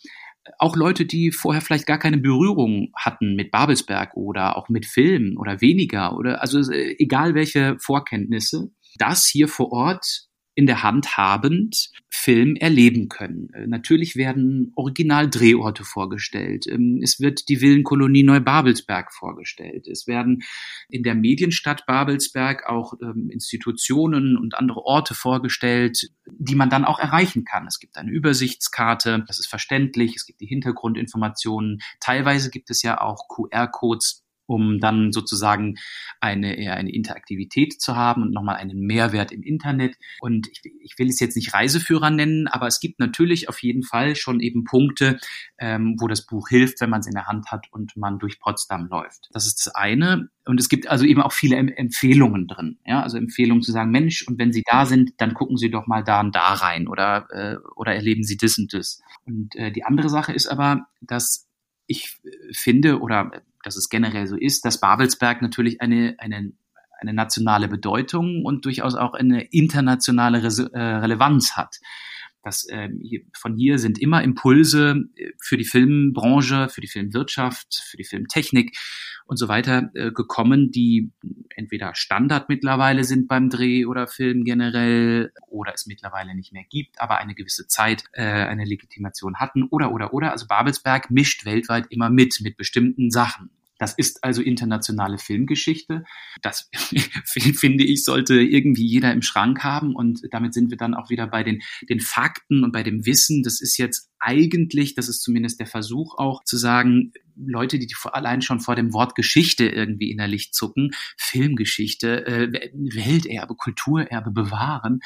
auch Leute, die vorher vielleicht gar keine Berührung hatten mit Babelsberg oder auch mit Filmen oder weniger oder also äh, egal welche Vorkenntnisse, das hier vor Ort in der Hand habend Film erleben können. Äh, natürlich werden Originaldrehorte vorgestellt. Ähm, es wird die Villenkolonie Neubabelsberg vorgestellt. Es werden in der Medienstadt Babelsberg auch ähm, Institutionen und andere Orte vorgestellt, die man dann auch erreichen kann. Es gibt eine Übersichtskarte, das ist verständlich, es gibt die Hintergrundinformationen. Teilweise gibt es ja auch QR-Codes um dann sozusagen eine eher eine Interaktivität zu haben und nochmal einen Mehrwert im Internet. Und ich, ich, will es jetzt nicht Reiseführer nennen, aber es gibt natürlich auf jeden Fall schon eben Punkte, ähm, wo das Buch hilft, wenn man es in der Hand hat und man durch Potsdam läuft. Das ist das eine. Und es gibt also eben auch viele Empfehlungen drin. Ja, also Empfehlungen zu sagen, Mensch, und wenn Sie da sind, dann gucken Sie doch mal da und da rein oder, äh, oder erleben Sie das und das. Und äh, die andere Sache ist aber, dass ich finde oder dass es generell so ist, dass Babelsberg natürlich eine, eine, eine nationale Bedeutung und durchaus auch eine internationale Re äh, Relevanz hat. Das, äh, von hier sind immer Impulse äh, für die Filmbranche, für die Filmwirtschaft, für die Filmtechnik und so weiter äh, gekommen, die entweder Standard mittlerweile sind beim Dreh oder Film generell oder es mittlerweile nicht mehr gibt, aber eine gewisse Zeit äh, eine Legitimation hatten oder oder oder. Also Babelsberg mischt weltweit immer mit mit bestimmten Sachen. Das ist also internationale Filmgeschichte. Das finde ich, sollte irgendwie jeder im Schrank haben. Und damit sind wir dann auch wieder bei den, den Fakten und bei dem Wissen. Das ist jetzt eigentlich, das ist zumindest der Versuch auch zu sagen, Leute, die allein schon vor dem Wort Geschichte irgendwie innerlich zucken, Filmgeschichte, äh, Welterbe, Kulturerbe bewahren,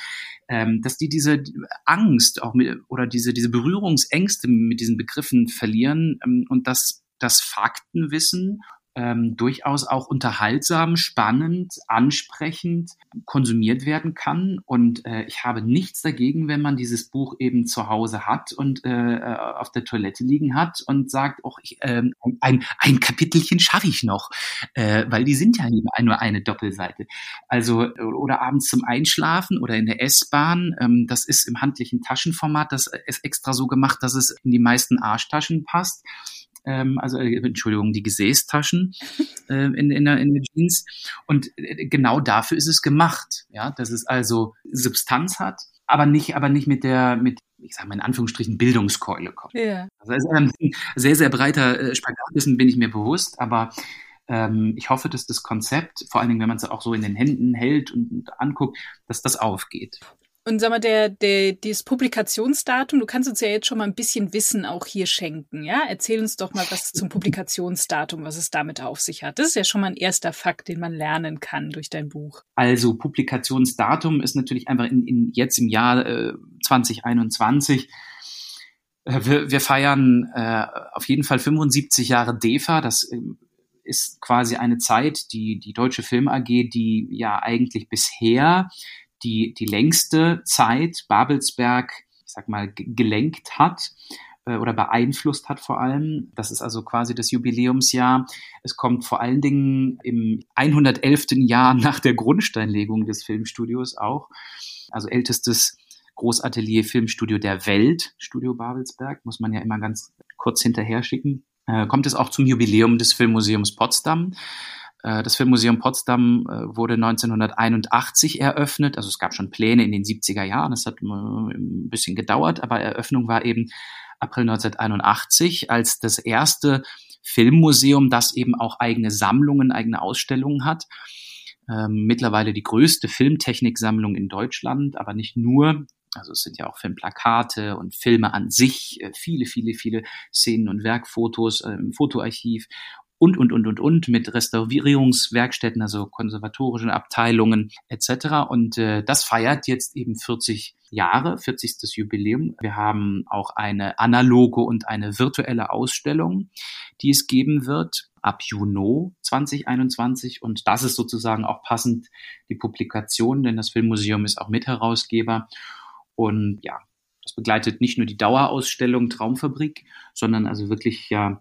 ähm, dass die diese Angst auch mit, oder diese, diese Berührungsängste mit diesen Begriffen verlieren ähm, und das das Faktenwissen ähm, durchaus auch unterhaltsam, spannend, ansprechend konsumiert werden kann. Und äh, ich habe nichts dagegen, wenn man dieses Buch eben zu Hause hat und äh, äh auf der Toilette liegen hat und sagt, auch äh, ein, ein Kapitelchen schaffe ich noch, äh, weil die sind ja eben nur eine Doppelseite. Also oder abends zum Einschlafen oder in der S-Bahn. Ähm, das ist im handlichen Taschenformat. Das ist extra so gemacht, dass es in die meisten Arschtaschen passt ähm, also äh, Entschuldigung, die Gesäßtaschen äh, in, in, der, in der Jeans. Und äh, genau dafür ist es gemacht, ja, dass es also Substanz hat, aber nicht, aber nicht mit der, mit, ich sage mal in Anführungsstrichen, Bildungskeule kommt. Ja. Also es ist ein sehr, sehr breiter äh, Spagatwissen, bin ich mir bewusst, aber ähm, ich hoffe, dass das Konzept, vor allen Dingen, wenn man es auch so in den Händen hält und, und anguckt, dass das aufgeht. Und sag mal, der, der, dieses Publikationsdatum, du kannst uns ja jetzt schon mal ein bisschen Wissen auch hier schenken, ja? Erzähl uns doch mal was zum Publikationsdatum, was es damit auf sich hat. Das ist ja schon mal ein erster Fakt, den man lernen kann durch dein Buch. Also Publikationsdatum ist natürlich einfach in, in jetzt im Jahr äh, 2021. Äh, wir, wir feiern äh, auf jeden Fall 75 Jahre DEFA. Das äh, ist quasi eine Zeit, die die Deutsche Film AG, die ja eigentlich bisher die, die längste Zeit Babelsberg, ich sag mal, gelenkt hat äh, oder beeinflusst hat vor allem. Das ist also quasi das Jubiläumsjahr. Es kommt vor allen Dingen im 111. Jahr nach der Grundsteinlegung des Filmstudios auch. Also ältestes Großatelier Filmstudio der Welt, Studio Babelsberg, muss man ja immer ganz kurz hinterher schicken. Äh, kommt es auch zum Jubiläum des Filmmuseums Potsdam. Äh, das Filmmuseum Potsdam äh, wurde 1981 eröffnet. Also es gab schon Pläne in den 70er Jahren. Es hat äh, ein bisschen gedauert, aber Eröffnung war eben April 1981 als das erste Filmmuseum, das eben auch eigene Sammlungen, eigene Ausstellungen hat. Ähm, mittlerweile die größte Filmtechniksammlung in Deutschland, aber nicht nur. Also es sind ja auch Filmplakate und Filme an sich, viele, viele, viele Szenen und Werkfotos im Fotoarchiv und, und, und, und, und mit Restaurierungswerkstätten, also konservatorischen Abteilungen etc. Und äh, das feiert jetzt eben 40 Jahre, 40. Jubiläum. Wir haben auch eine analoge und eine virtuelle Ausstellung, die es geben wird ab Juni 2021. Und das ist sozusagen auch passend die Publikation, denn das Filmmuseum ist auch Mitherausgeber. Und ja, das begleitet nicht nur die Dauerausstellung Traumfabrik, sondern also wirklich ja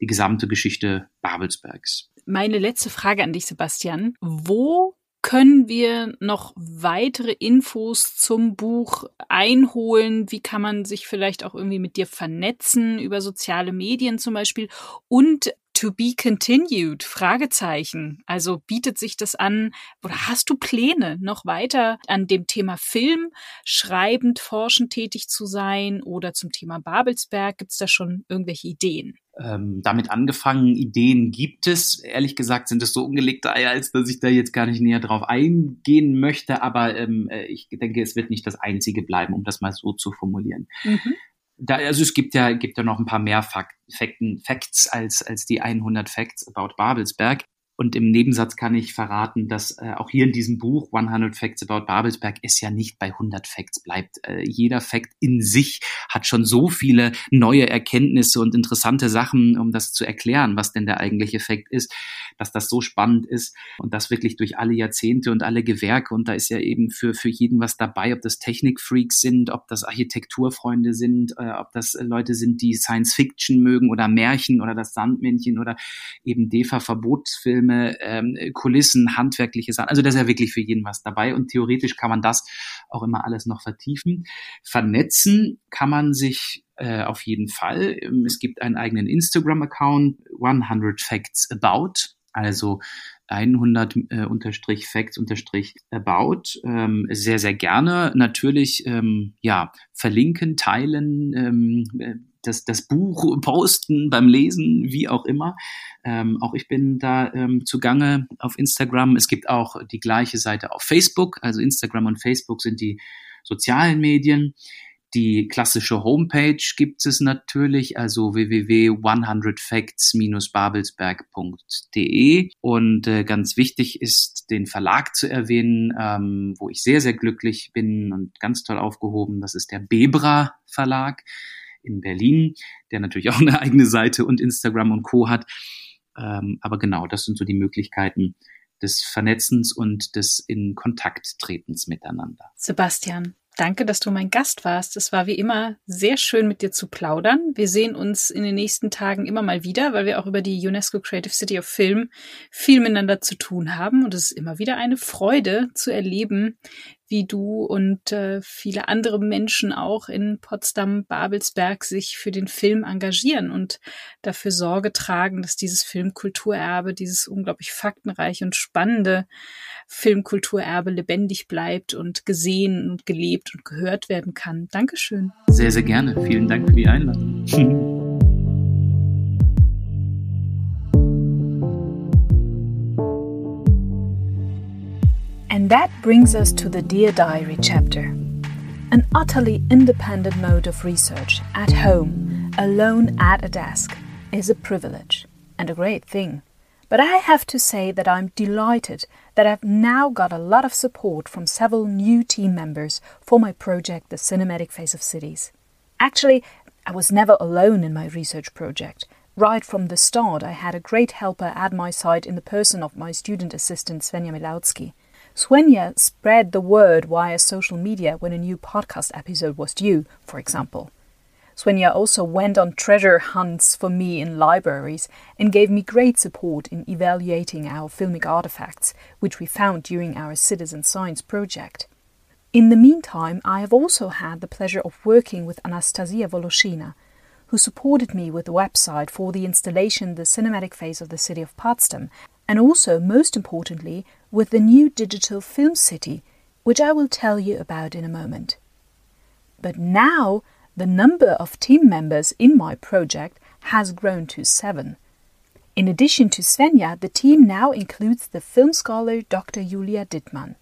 die gesamte Geschichte Babelsbergs. Meine letzte Frage an dich, Sebastian. Wo können wir noch weitere Infos zum Buch einholen? Wie kann man sich vielleicht auch irgendwie mit dir vernetzen über soziale Medien zum Beispiel? Und To be continued? Fragezeichen. Also bietet sich das an oder hast du Pläne, noch weiter an dem Thema Film schreibend, forschend tätig zu sein oder zum Thema Babelsberg? Gibt es da schon irgendwelche Ideen? Ähm, damit angefangen, Ideen gibt es. Ehrlich gesagt sind es so ungelegte Eier, als dass ich da jetzt gar nicht näher drauf eingehen möchte. Aber ähm, äh, ich denke, es wird nicht das Einzige bleiben, um das mal so zu formulieren. Mhm da, also es gibt ja, gibt ja noch ein paar mehr Fakten, Facts als, als die 100 Facts about Babelsberg. Und im Nebensatz kann ich verraten, dass äh, auch hier in diesem Buch 100 Facts about Babelsberg es ja nicht bei 100 Facts bleibt. Äh, jeder Fact in sich hat schon so viele neue Erkenntnisse und interessante Sachen, um das zu erklären, was denn der eigentliche Fact ist, dass das so spannend ist und das wirklich durch alle Jahrzehnte und alle Gewerke. Und da ist ja eben für, für jeden was dabei, ob das Technikfreaks sind, ob das Architekturfreunde sind, äh, ob das Leute sind, die Science Fiction mögen oder Märchen oder das Sandmännchen oder eben DEFA-Verbotsfilme Filme, ähm, Kulissen, handwerkliche Sachen. Also da ist ja wirklich für jeden was dabei und theoretisch kann man das auch immer alles noch vertiefen. Vernetzen kann man sich äh, auf jeden Fall. Ähm, es gibt einen eigenen Instagram-Account, 100 Facts About. Also 100 äh, ähm, sehr sehr gerne natürlich ähm, ja verlinken teilen ähm, äh, das, das Buch posten beim Lesen, wie auch immer. Ähm, auch ich bin da ähm, zugange auf Instagram. Es gibt auch die gleiche Seite auf Facebook. Also Instagram und Facebook sind die sozialen Medien. Die klassische Homepage gibt es natürlich, also www.100facts-babelsberg.de. Und äh, ganz wichtig ist, den Verlag zu erwähnen, ähm, wo ich sehr, sehr glücklich bin und ganz toll aufgehoben. Das ist der Bebra Verlag in Berlin, der natürlich auch eine eigene Seite und Instagram und Co. hat. Ähm, aber genau, das sind so die Möglichkeiten des Vernetzens und des in Kontakt tretens miteinander. Sebastian, Danke, dass du mein Gast warst. Es war wie immer sehr schön mit dir zu plaudern. Wir sehen uns in den nächsten Tagen immer mal wieder, weil wir auch über die UNESCO Creative City of Film viel miteinander zu tun haben. Und es ist immer wieder eine Freude zu erleben, wie du und äh, viele andere Menschen auch in Potsdam-Babelsberg sich für den Film engagieren und dafür Sorge tragen, dass dieses Filmkulturerbe, dieses unglaublich faktenreiche und spannende Filmkulturerbe lebendig bleibt und gesehen und gelebt und gehört werden kann. Dankeschön. Sehr, sehr gerne. Vielen Dank für die Einladung. that brings us to the Dear Diary chapter. An utterly independent mode of research at home, alone at a desk, is a privilege and a great thing. But I have to say that I'm delighted that I've now got a lot of support from several new team members for my project, The Cinematic Face of Cities. Actually, I was never alone in my research project. Right from the start, I had a great helper at my side in the person of my student assistant Svenja Milowski. Svenja spread the word via social media when a new podcast episode was due, for example. Svenja also went on treasure hunts for me in libraries and gave me great support in evaluating our filmic artifacts, which we found during our citizen science project. In the meantime, I have also had the pleasure of working with Anastasia Voloshina, who supported me with the website for the installation The Cinematic Face of the City of Potsdam, and also, most importantly, with the new digital film city, which I will tell you about in a moment. But now the number of team members in my project has grown to seven. In addition to Svenja, the team now includes the film scholar Dr. Julia Dittmann.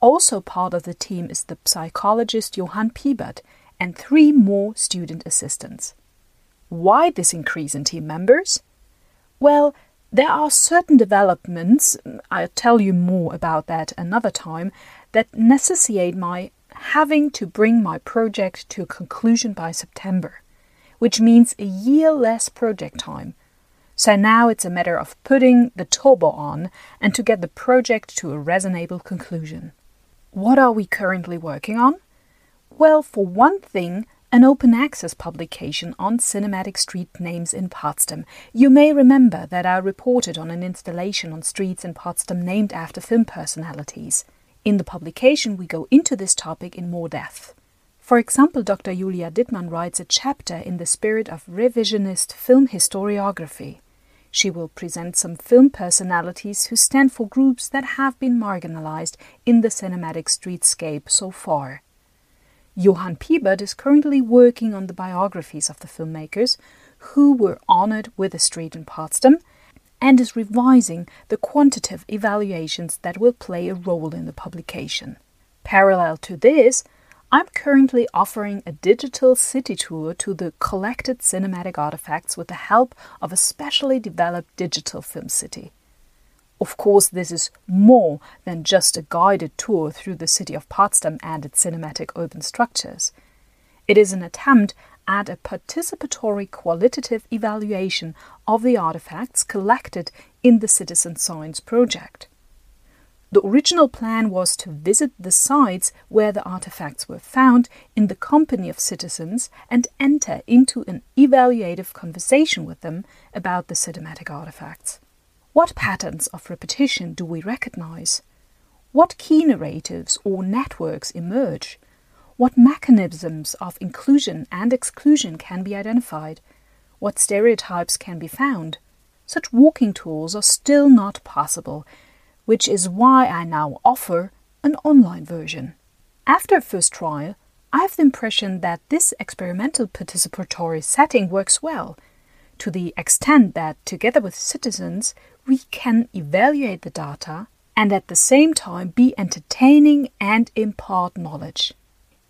Also part of the team is the psychologist Johann Piebert and three more student assistants. Why this increase in team members? Well, there are certain developments, I'll tell you more about that another time, that necessitate my having to bring my project to a conclusion by September, which means a year less project time. So now it's a matter of putting the turbo on and to get the project to a reasonable conclusion. What are we currently working on? Well, for one thing, an open access publication on cinematic street names in Potsdam. You may remember that I reported on an installation on streets in Potsdam named after film personalities. In the publication, we go into this topic in more depth. For example, Dr. Julia Dittmann writes a chapter in the spirit of revisionist film historiography. She will present some film personalities who stand for groups that have been marginalized in the cinematic streetscape so far. Johann Piebert is currently working on the biographies of the filmmakers who were honored with a street in Potsdam and is revising the quantitative evaluations that will play a role in the publication. Parallel to this, I'm currently offering a digital city tour to the collected cinematic artifacts with the help of a specially developed digital film city. Of course, this is more than just a guided tour through the city of Potsdam and its cinematic urban structures. It is an attempt at a participatory qualitative evaluation of the artifacts collected in the Citizen Science project. The original plan was to visit the sites where the artifacts were found in the company of citizens and enter into an evaluative conversation with them about the cinematic artifacts. What patterns of repetition do we recognize? What key narratives or networks emerge? What mechanisms of inclusion and exclusion can be identified? What stereotypes can be found? Such walking tours are still not possible, which is why I now offer an online version. After a first trial, I have the impression that this experimental participatory setting works well, to the extent that, together with citizens, we can evaluate the data and at the same time be entertaining and impart knowledge.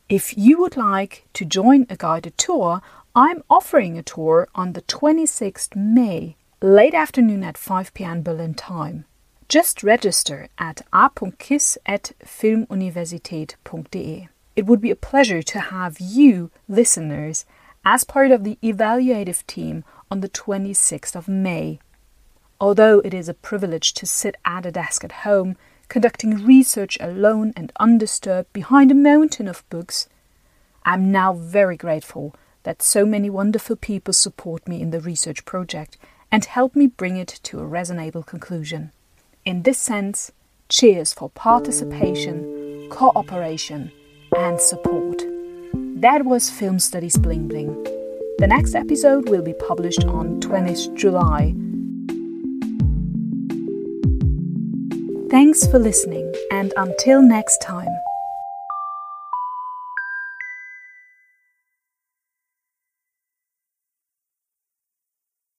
If you would like to join a guided tour, I'm offering a tour on the 26th May, late afternoon at 5 pm Berlin time. Just register at a.kiss at filmuniversität.de. It would be a pleasure to have you, listeners, as part of the evaluative team on the 26th of May Although it is a privilege to sit at a desk at home, conducting research alone and undisturbed behind a mountain of books, I'm now very grateful that so many wonderful people support me in the research project and help me bring it to a reasonable conclusion. In this sense, cheers for participation, cooperation, and support. That was Film Studies Bling Bling. The next episode will be published on 20th July. Thanks for listening, and until next time.